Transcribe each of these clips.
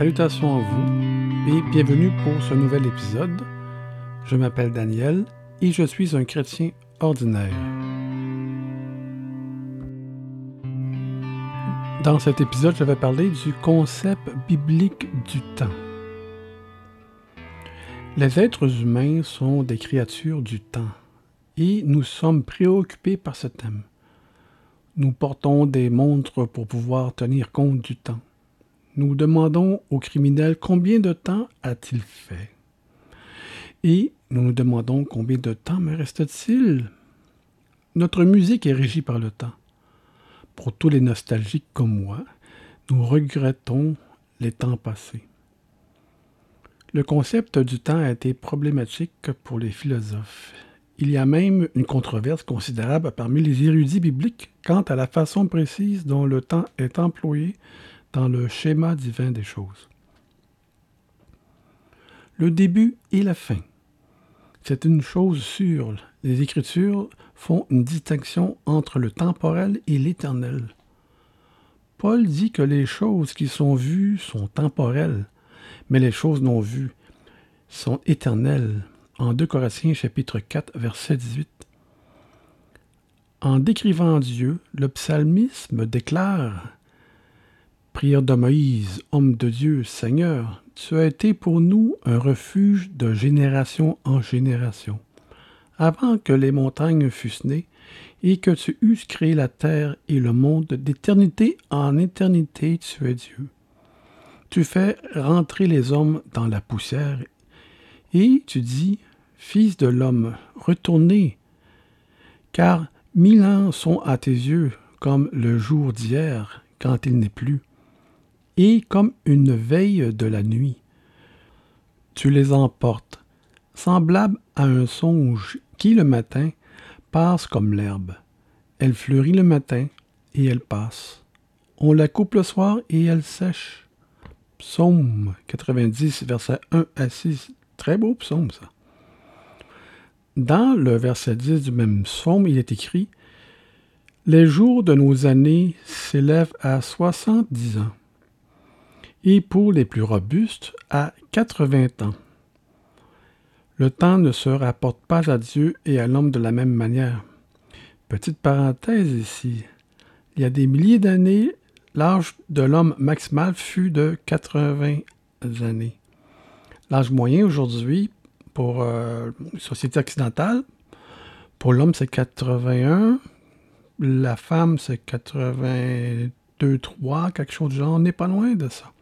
Salutations à vous et bienvenue pour ce nouvel épisode. Je m'appelle Daniel et je suis un chrétien ordinaire. Dans cet épisode, je vais parler du concept biblique du temps. Les êtres humains sont des créatures du temps et nous sommes préoccupés par ce thème. Nous portons des montres pour pouvoir tenir compte du temps. Nous demandons au criminel combien de temps a-t-il fait. Et nous nous demandons combien de temps me reste-t-il. Notre musique est régie par le temps. Pour tous les nostalgiques comme moi, nous regrettons les temps passés. Le concept du temps a été problématique pour les philosophes. Il y a même une controverse considérable parmi les érudits bibliques quant à la façon précise dont le temps est employé dans le schéma divin des choses. Le début et la fin. C'est une chose sûre. Les Écritures font une distinction entre le temporel et l'éternel. Paul dit que les choses qui sont vues sont temporelles, mais les choses non vues sont éternelles. En 2 Corinthiens chapitre 4 verset 18. En décrivant Dieu, le psalmisme déclare Prière de Moïse, homme de Dieu, Seigneur, tu as été pour nous un refuge de génération en génération avant que les montagnes fussent nées, et que tu eusses créé la terre et le monde d'éternité en éternité, tu es Dieu. Tu fais rentrer les hommes dans la poussière, et tu dis, Fils de l'homme, retournez, car mille ans sont à tes yeux comme le jour d'hier, quand il n'est plus, et comme une veille de la nuit. Tu les emportes, semblables à un songe qui le matin passe comme l'herbe. Elle fleurit le matin et elle passe. On la coupe le soir et elle sèche. Psaume 90, verset 1 à 6. Très beau psaume, ça. Dans le verset 10 du même psaume, il est écrit Les jours de nos années s'élèvent à 70 ans, et pour les plus robustes, à 80 ans. Le temps ne se rapporte pas à Dieu et à l'homme de la même manière. Petite parenthèse ici. Il y a des milliers d'années, l'âge de l'homme maximal fut de 80 années. L'âge moyen aujourd'hui, pour euh, la société occidentale, pour l'homme, c'est 81. La femme, c'est 82, 3, quelque chose du genre. On n'est pas loin de ça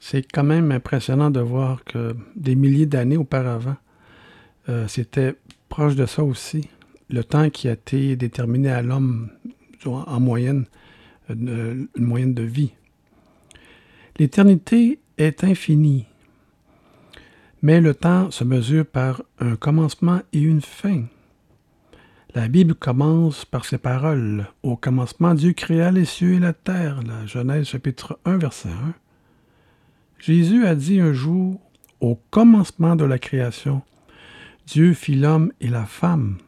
c'est quand même impressionnant de voir que des milliers d'années auparavant, euh, c'était proche de ça aussi. Le temps qui a été déterminé à l'homme en moyenne, une, une moyenne de vie. L'éternité est infinie, mais le temps se mesure par un commencement et une fin. La Bible commence par ces paroles. Au commencement, Dieu créa les cieux et la terre. La Genèse chapitre 1, verset 1. Jésus a dit un jour, au commencement de la création, Dieu fit l'homme et la femme,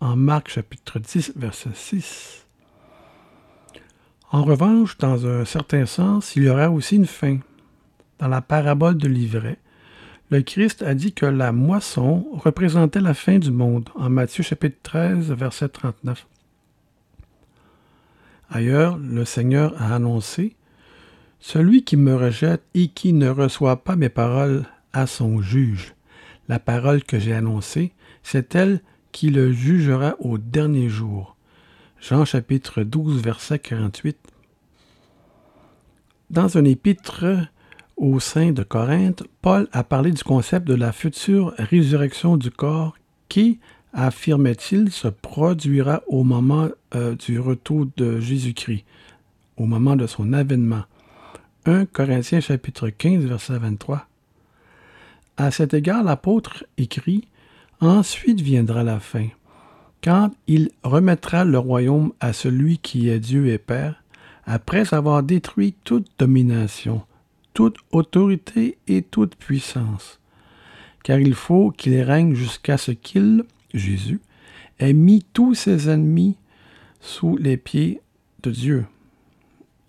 en Marc chapitre 10, verset 6. En revanche, dans un certain sens, il y aura aussi une fin. Dans la parabole de l'ivraie, le Christ a dit que la moisson représentait la fin du monde, en Matthieu chapitre 13, verset 39. Ailleurs, le Seigneur a annoncé celui qui me rejette et qui ne reçoit pas mes paroles a son juge. La parole que j'ai annoncée, c'est elle qui le jugera au dernier jour. Jean chapitre 12, verset 48. Dans un épître au sein de Corinthe, Paul a parlé du concept de la future résurrection du corps qui, affirmait-il, se produira au moment euh, du retour de Jésus-Christ, au moment de son avènement. 1 Corinthiens chapitre 15 verset 23. À cet égard, l'apôtre écrit Ensuite viendra la fin, quand il remettra le royaume à celui qui est Dieu et Père, après avoir détruit toute domination, toute autorité et toute puissance. Car il faut qu'il règne jusqu'à ce qu'il, Jésus, ait mis tous ses ennemis sous les pieds de Dieu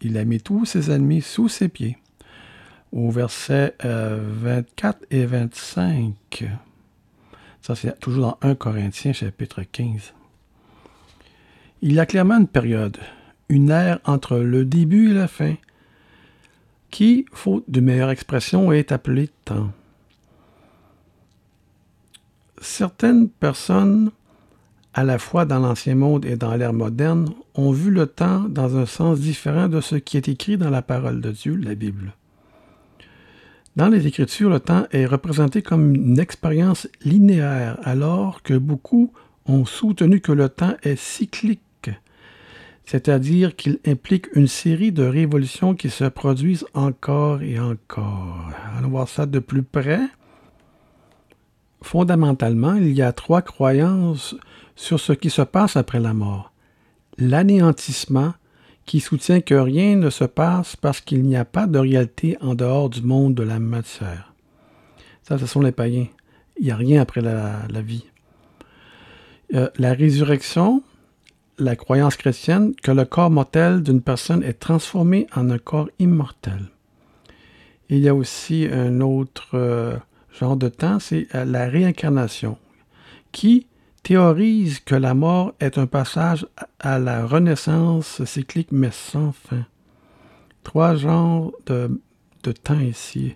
il a mis tous ses ennemis sous ses pieds. au verset 24 et 25. Ça, c'est toujours dans 1 Corinthiens, chapitre 15. Il y a clairement une période, une ère entre le début et la fin, qui, faute de meilleure expression, est appelée temps. Certaines personnes, à la fois dans l'Ancien Monde et dans l'ère moderne, ont vu le temps dans un sens différent de ce qui est écrit dans la parole de Dieu, la Bible. Dans les Écritures, le temps est représenté comme une expérience linéaire, alors que beaucoup ont soutenu que le temps est cyclique, c'est-à-dire qu'il implique une série de révolutions qui se produisent encore et encore. Allons voir ça de plus près. Fondamentalement, il y a trois croyances sur ce qui se passe après la mort. L'anéantissement, qui soutient que rien ne se passe parce qu'il n'y a pas de réalité en dehors du monde de la matière. Ça, ce sont les païens. Il n'y a rien après la, vie. Euh, la résurrection, la croyance chrétienne que le corps mortel d'une personne est transformé en un corps immortel. Il y a aussi un autre euh, genre de temps, c'est euh, la réincarnation, qui théorise que la mort est un passage à la renaissance cyclique mais sans fin. Trois genres de, de temps ici.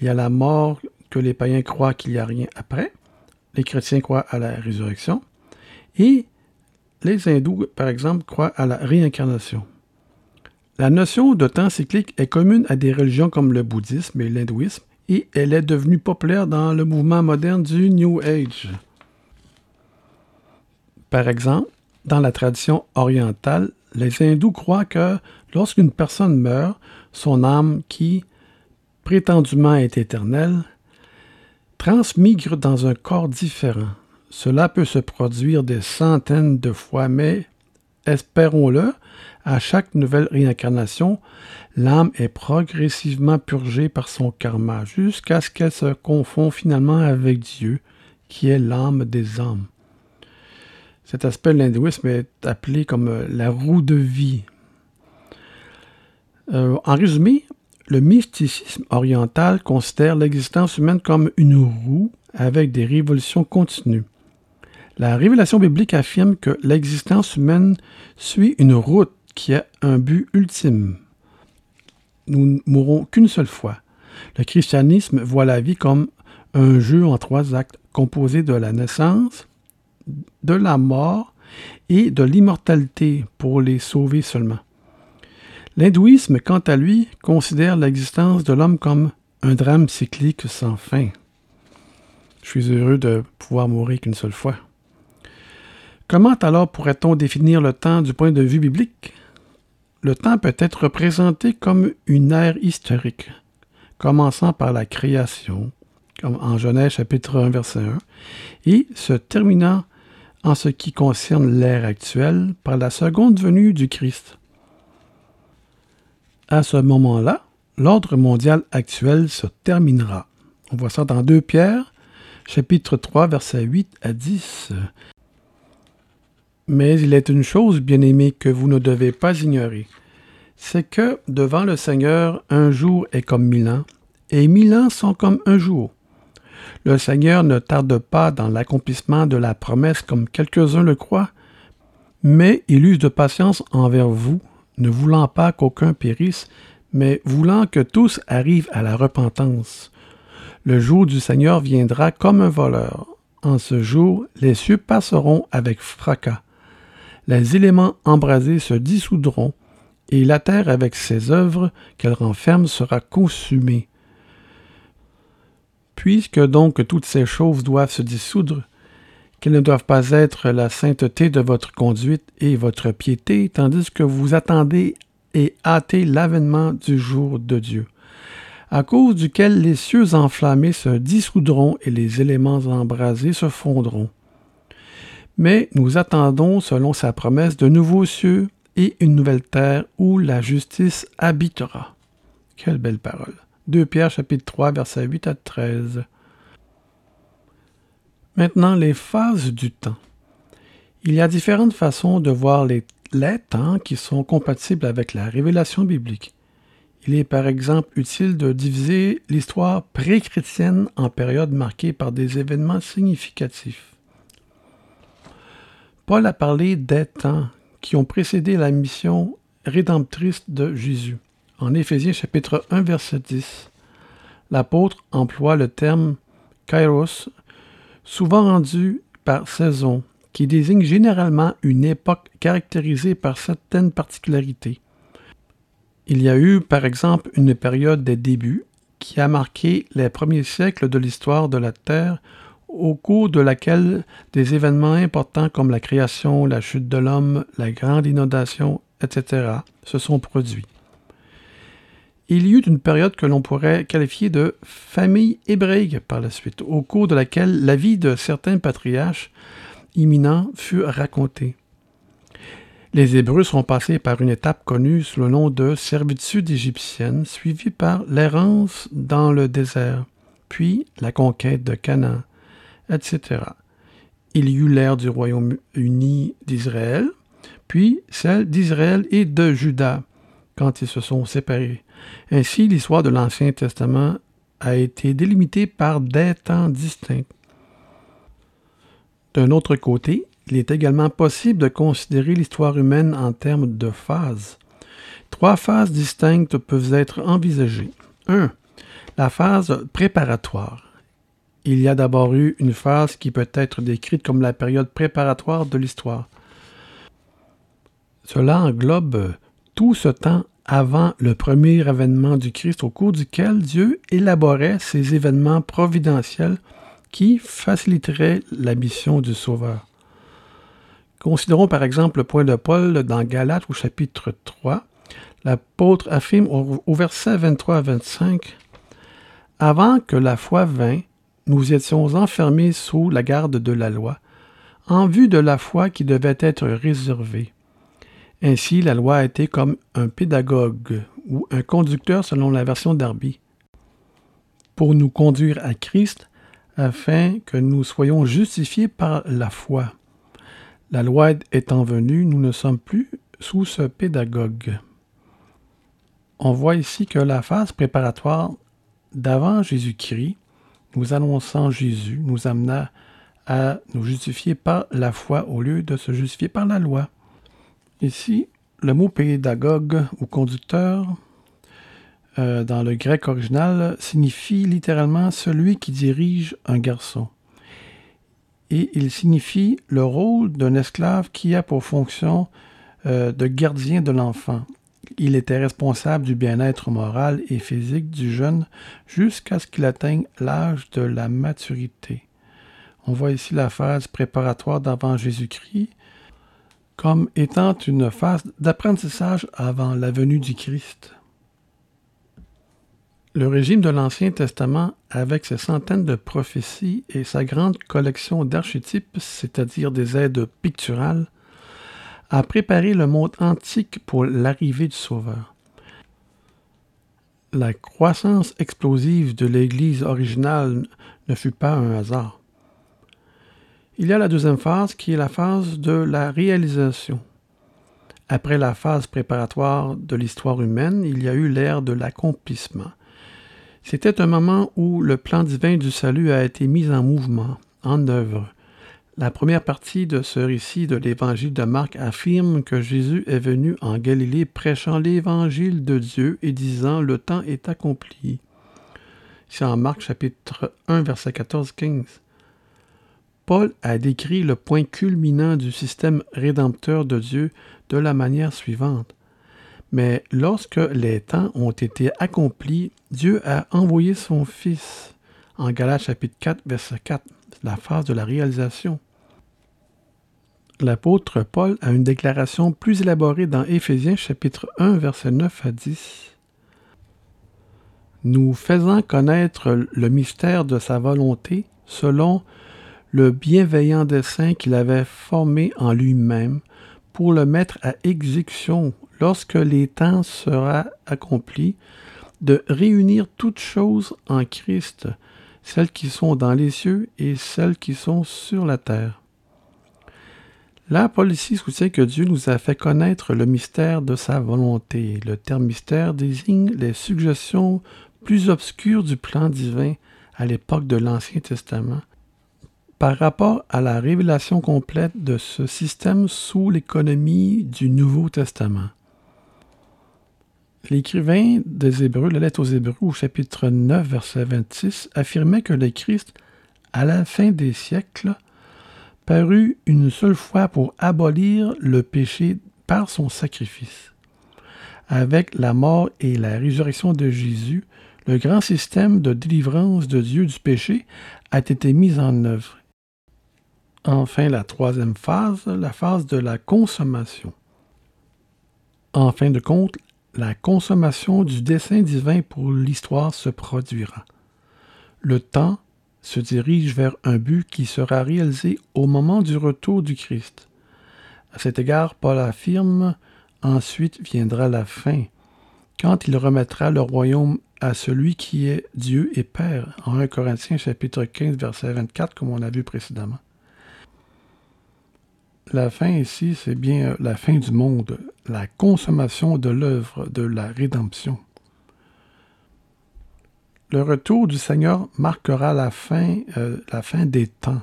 Il y a la mort que les païens croient qu'il n'y a rien après. Les chrétiens croient à la résurrection. Et les hindous, par exemple, croient à la réincarnation. La notion de temps cyclique est commune à des religions comme le bouddhisme et l'hindouisme, et elle est devenue populaire dans le mouvement moderne du New Age. Par exemple, dans la tradition orientale, les hindous croient que lorsqu'une personne meurt, son âme, qui prétendument est éternelle, transmigre dans un corps différent. Cela peut se produire des centaines de fois, mais espérons-le, à chaque nouvelle réincarnation, l'âme est progressivement purgée par son karma jusqu'à ce qu'elle se confond finalement avec Dieu, qui est l'âme des âmes. Cet aspect de l'hindouisme est appelé comme euh, la roue de vie. Euh, en résumé, le mysticisme oriental considère l'existence humaine comme une roue avec des révolutions continues. La révélation biblique affirme que l'existence humaine suit une route qui a un but ultime. Nous ne mourrons qu'une seule fois. Le christianisme voit la vie comme un jeu en trois actes composé de la naissance, de la mort et de l'immortalité pour les sauver seulement. L'hindouisme, quant à lui, considère l'existence de l'homme comme un drame cyclique sans fin. Je suis heureux de pouvoir mourir qu'une seule fois. Comment alors pourrait-on définir le temps du point de vue biblique? Le temps peut être représenté comme une ère historique, commençant par la création, comme en Genèse chapitre 1 verset 1, et se terminant en ce qui concerne l'ère actuelle par la seconde venue du Christ. À ce moment-là, l'ordre mondial actuel se terminera. On voit ça dans 2 Pierre, chapitre 3, versets 8 à 10. Mais il est une chose, bien-aimée, que vous ne devez pas ignorer. C'est que, devant le Seigneur, un jour est comme mille ans, et mille ans sont comme un jour. Le Seigneur ne tarde pas dans l'accomplissement de la promesse comme quelques-uns le croient, mais il use de patience envers vous, ne voulant pas qu'aucun périsse, mais voulant que tous arrivent à la repentance. Le jour du Seigneur viendra comme un voleur. En ce jour, les cieux passeront avec fracas. Les éléments embrasés se dissoudront, et la terre avec ses œuvres qu'elle renferme sera consumée. Puisque donc toutes ces choses doivent se dissoudre, qu'elles ne doivent pas être la sainteté de votre conduite et votre piété, tandis que vous attendez et hâtez l'avènement du jour de Dieu, à cause duquel les cieux enflammés se dissoudront et les éléments embrasés se fondront. Mais nous attendons, selon sa promesse, de nouveaux cieux et une nouvelle terre où la justice habitera. Quelle belle parole. 2 Pierre chapitre 3 versets 8 à 13. Maintenant, les phases du temps. Il y a différentes façons de voir les, temps qui sont compatibles avec la révélation biblique. Il est par exemple utile de diviser l'histoire pré-chrétienne en périodes marquées par des événements significatifs. Paul a parlé des temps qui ont précédé la mission rédemptrice de Jésus. En Éphésiens chapitre 1 verset 10, l'apôtre emploie le terme kairos, souvent rendu par saison, qui désigne généralement une époque caractérisée par certaines particularités. Il y a eu, par exemple, une période des débuts qui a marqué les premiers siècles de l'histoire de la Terre, au cours de laquelle des événements importants comme la création, la chute de l'homme, la grande inondation, etc., se sont produits. Il y eut une période que l'on pourrait qualifier de famille hébraïque par la suite, au cours de laquelle la vie de certains patriarches imminents fut racontée. Les Hébreux sont passés par une étape connue sous le nom de servitude égyptienne, suivie par l'errance dans le désert, puis la conquête de Canaan, etc. Il y eut l'ère du Royaume-Uni d'Israël, puis celle d'Israël et de Juda, quand ils se sont séparés. Ainsi, l'histoire de l'Ancien Testament a été délimitée par des temps distincts. D'un autre côté, il est également possible de considérer l'histoire humaine en termes de phases. Trois phases distinctes peuvent être envisagées. 1. La phase préparatoire. Il y a d'abord eu une phase qui peut être décrite comme la période préparatoire de l'histoire. Cela englobe tout ce temps avant le premier événement du Christ au cours duquel Dieu élaborait ces événements providentiels qui faciliteraient la mission du Sauveur. Considérons par exemple le point de Paul dans Galates au chapitre 3. L'apôtre affirme au, verset 23 à 25 Avant que la foi vînt, nous étions enfermés sous la garde de la loi, en vue de la foi qui devait être réservée. Ainsi, la loi a été comme un pédagogue ou un conducteur selon la version d'Arby, pour nous conduire à Christ afin que nous soyons justifiés par la foi. La loi étant venue, nous ne sommes plus sous ce pédagogue. On voit ici que la phase préparatoire d'avant Jésus-Christ, nous annonçant Jésus, nous amena à nous justifier par la foi au lieu de se justifier par la loi. Ici, le mot pédagogue ou conducteur euh, dans le grec original signifie littéralement celui qui dirige un garçon et il signifie le rôle d'un esclave qui a pour fonction euh, de gardien de l'enfant. Il était responsable du bien-être moral et physique du jeune jusqu'à ce qu'il atteigne l'âge de la maturité. On voit ici la phase préparatoire d'avant Jésus-Christ comme étant une phase d'apprentissage avant la venue du Christ. Le régime de l'Ancien Testament, avec ses centaines de prophéties et sa grande collection d'archétypes, c'est-à-dire des aides picturales, a préparé le monde antique pour l'arrivée du Sauveur. La croissance explosive de l'Église originale ne fut pas un hasard. Il y a la deuxième phase qui est la phase de la réalisation. Après la phase préparatoire de l'histoire humaine, il y a eu l'ère de l'accomplissement. C'était un moment où le plan divin du salut a été mis en mouvement, en œuvre. La première partie de ce récit de l'évangile de Marc affirme que Jésus est venu en Galilée prêchant l'évangile de Dieu et disant Le temps est accompli. C'est en Marc chapitre 1 verset 14-15. Paul a décrit le point culminant du système rédempteur de Dieu de la manière suivante. Mais lorsque les temps ont été accomplis, Dieu a envoyé son Fils. En Galates chapitre 4, verset 4, la phase de la réalisation. L'apôtre Paul a une déclaration plus élaborée dans Éphésiens chapitre 1, verset 9 à 10. Nous faisant connaître le mystère de sa volonté selon le bienveillant dessein qu'il avait formé en lui-même pour le mettre à exécution lorsque les temps sera accomplis, de réunir toutes choses en Christ, celles qui sont dans les cieux et celles qui sont sur la terre. La policie soutient que Dieu nous a fait connaître le mystère de sa volonté. Le terme mystère désigne les suggestions plus obscures du plan divin à l'époque de l'Ancien Testament par rapport à la révélation complète de ce système sous l'économie du Nouveau Testament. L'écrivain des Hébreux, la lettre aux Hébreux au chapitre 9, verset 26, affirmait que le Christ, à la fin des siècles, parut une seule fois pour abolir le péché par son sacrifice. Avec la mort et la résurrection de Jésus, le grand système de délivrance de Dieu du péché a été mis en œuvre. Enfin, la troisième phase, la phase de la consommation. En fin de compte, la consommation du dessein divin pour l'histoire se produira. Le temps se dirige vers un but qui sera réalisé au moment du retour du Christ. À cet égard, Paul affirme Ensuite viendra la fin, quand il remettra le royaume à celui qui est Dieu et Père, en 1 Corinthiens chapitre 15, verset 24, comme on a vu précédemment. La fin ici, c'est bien la fin du monde, la consommation de l'œuvre de la rédemption. Le retour du Seigneur marquera la fin, euh, la fin des temps,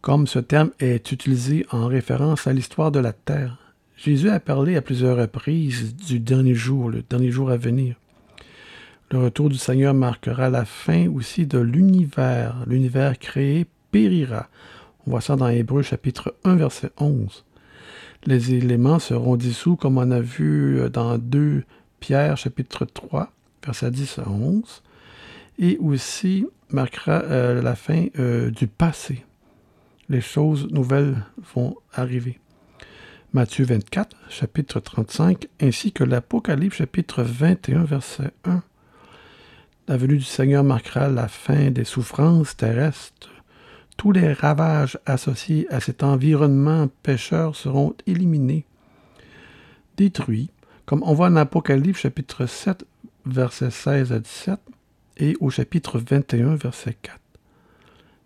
comme ce terme est utilisé en référence à l'histoire de la terre. Jésus a parlé à plusieurs reprises du dernier jour, le dernier jour à venir. Le retour du Seigneur marquera la fin aussi de l'univers. L'univers créé périra. On voit ça dans Hébreu chapitre 1 verset 11. Les éléments seront dissous comme on a vu euh, dans 2 Pierre chapitre 3 verset 10 à 11 et aussi marquera euh, la fin euh, du passé. Les choses nouvelles vont arriver. Matthieu 24, chapitre 35, ainsi que l'Apocalypse, chapitre 21, verset 1. La venue du Seigneur marquera la fin des souffrances terrestres. Tous les ravages associés à cet environnement pécheur seront éliminés, détruits, comme on voit en Apocalypse chapitre 7, verset 16 à 17, et au chapitre 21, verset 4.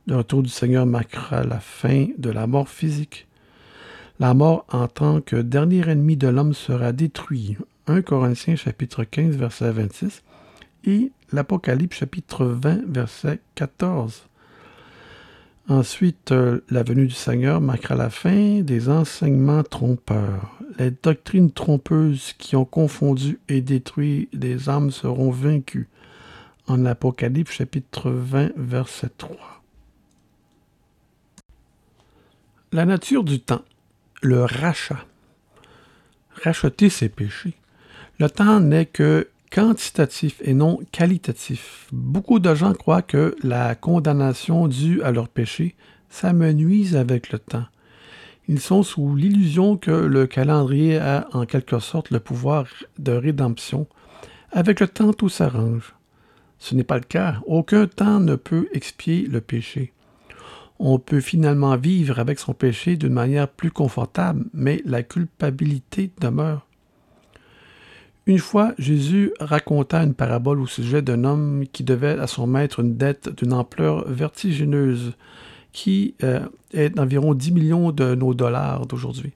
Le retour du Seigneur marquera la fin de la mort physique. La mort en tant que dernier ennemi de l'homme sera détruit. 1 Corinthiens chapitre 15 verset 26 et l'Apocalypse chapitre 20 verset 14. Ensuite, euh, la venue du Seigneur marquera la fin des enseignements trompeurs. Les doctrines trompeuses qui ont confondu et détruit les âmes seront vaincues en Apocalypse chapitre 20, verset 3. La nature du temps, le rachat. Racheter ses péchés. Le temps n'est que quantitatif et non qualitatif. Beaucoup de gens croient que la condamnation due à leur péché s'amenuise avec le temps. Ils sont sous l'illusion que le calendrier a en quelque sorte le pouvoir de rédemption. Avec le temps, tout s'arrange. Ce n'est pas le cas. Aucun temps ne peut expier le péché. On peut finalement vivre avec son péché d'une manière plus confortable, mais la culpabilité demeure. Une fois, Jésus raconta une parabole au sujet d'un homme qui devait à son maître une dette d'une ampleur vertigineuse, qui euh, est d'environ 10 millions de nos dollars d'aujourd'hui.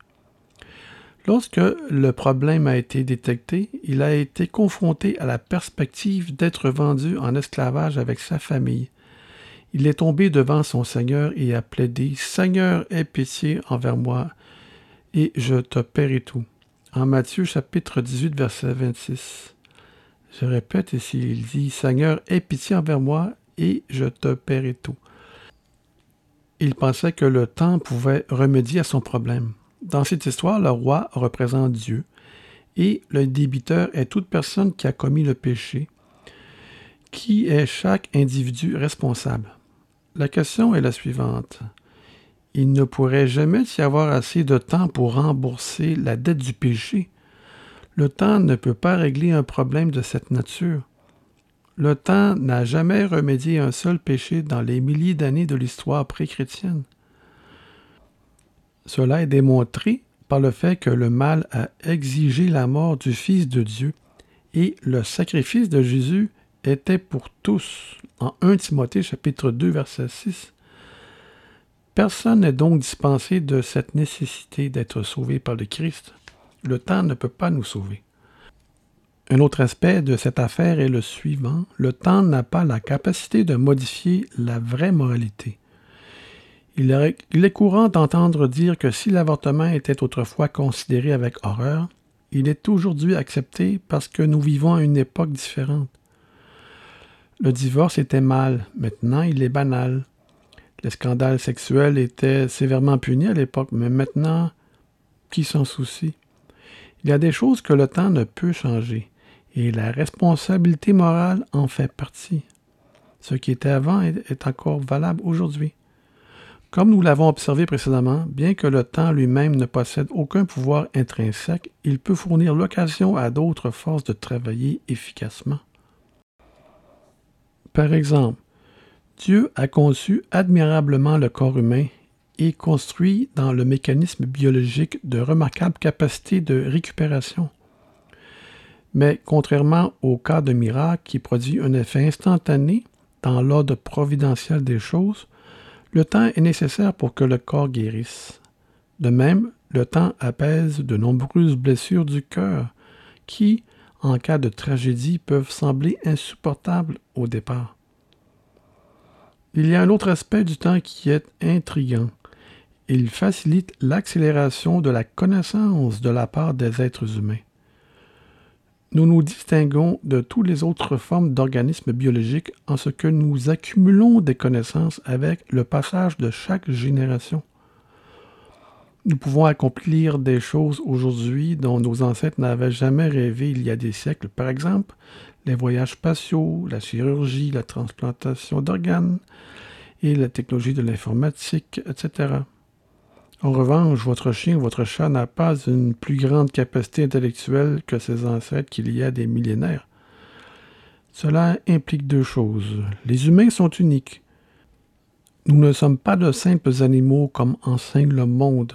Lorsque le problème a été détecté, il a été confronté à la perspective d'être vendu en esclavage avec sa famille. Il est tombé devant son Seigneur et a plaidé Seigneur, aie pitié envers moi, et je te paierai tout. En Matthieu chapitre 18, verset 26. Je répète ici, il dit Seigneur, aie pitié envers moi, et je te paierai tout. Il pensait que le temps pouvait remédier à son problème. Dans cette histoire, le roi représente Dieu et le débiteur est toute personne qui a commis le péché, qui est chaque individu responsable. La question est la suivante. Il ne pourrait jamais y avoir assez de temps pour rembourser la dette du péché. Le temps ne peut pas régler un problème de cette nature. Le temps n'a jamais remédié un seul péché dans les milliers d'années de l'histoire pré-chrétienne. Cela est démontré par le fait que le mal a exigé la mort du Fils de Dieu et le sacrifice de Jésus était pour tous. En 1 Timothée chapitre 2 verset 6. Personne n'est donc dispensé de cette nécessité d'être sauvé par le Christ. Le temps ne peut pas nous sauver. Un autre aspect de cette affaire est le suivant. Le temps n'a pas la capacité de modifier la vraie moralité. Il est, courant d'entendre dire que si l'avortement était autrefois considéré avec horreur, il est aujourd'hui accepté parce que nous vivons à une époque différente. Le divorce était mal, maintenant il est banal. Les scandales sexuels étaient sévèrement punis à l'époque, mais maintenant, qui s'en soucie? Il y a des choses que le temps ne peut changer, et la responsabilité morale en fait partie. Ce qui était avant est encore valable aujourd'hui. Comme nous l'avons observé précédemment, bien que le temps lui-même ne possède aucun pouvoir intrinsèque, il peut fournir l'occasion à d'autres forces de travailler efficacement. Par exemple, Dieu a conçu admirablement le corps humain et construit dans le mécanisme biologique de remarquables capacités de récupération. Mais contrairement au cas de miracle qui produit un effet instantané dans l'ordre providentiel des choses, le temps est nécessaire pour que le corps guérisse. De même, le temps apaise de nombreuses blessures du cœur qui, en cas de tragédie, peuvent sembler insupportables au départ. Il y a un autre aspect du temps qui est intrigant. Il facilite l'accélération de la connaissance de la part des êtres humains. Nous nous distinguons de toutes les autres formes d'organismes biologiques en ce que nous accumulons des connaissances avec le passage de chaque génération. Nous pouvons accomplir des choses aujourd'hui dont nos ancêtres n'avaient jamais rêvé il y a des siècles. Par exemple, les voyages spatiaux, la chirurgie, la transplantation d'organes et la technologie de l'informatique, etc. En revanche, votre chien ou votre chat n'a pas une plus grande capacité intellectuelle que ses ancêtres qu'il y a des millénaires. Cela implique deux choses. Les humains sont uniques. Nous ne sommes pas de simples animaux comme enseigne le monde.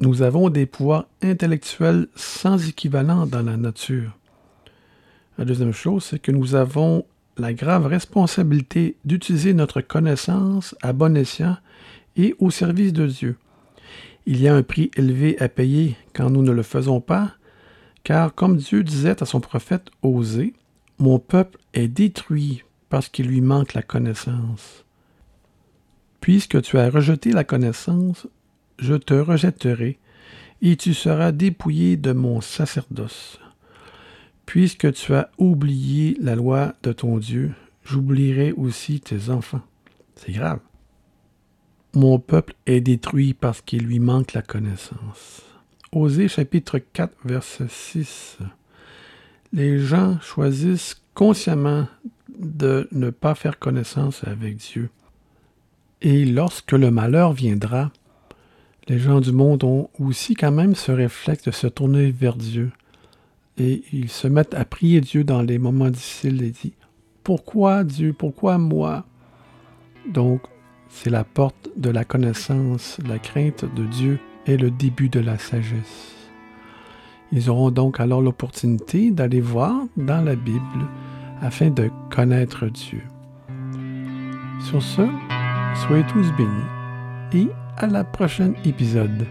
Nous avons des pouvoirs intellectuels sans équivalent dans la nature. La deuxième chose, c'est que nous avons la grave responsabilité d'utiliser notre connaissance à bon escient et au service de Dieu. Il y a un prix élevé à payer quand nous ne le faisons pas, car comme Dieu disait à son prophète Osée, Mon peuple est détruit parce qu'il lui manque la connaissance. Puisque tu as rejeté la connaissance, je te rejetterai, et tu seras dépouillé de mon sacerdoce. Puisque tu as oublié la loi de ton Dieu, j'oublierai aussi tes enfants. C'est grave. Mon peuple est détruit parce qu'il lui manque la connaissance. Osée chapitre 4 verset 6. Les gens choisissent consciemment de ne pas faire connaissance avec Dieu. Et lorsque le malheur viendra, les gens du monde ont aussi quand même ce réflexe de se tourner vers Dieu. Et ils se mettent à prier Dieu dans les moments difficiles et disent Pourquoi Dieu Pourquoi moi? Donc, c'est la porte de la connaissance, la crainte de Dieu est le début de la sagesse. Ils auront donc alors l'opportunité d'aller voir dans la Bible afin de connaître Dieu. Sur ce, soyez tous bénis et à la prochaine épisode.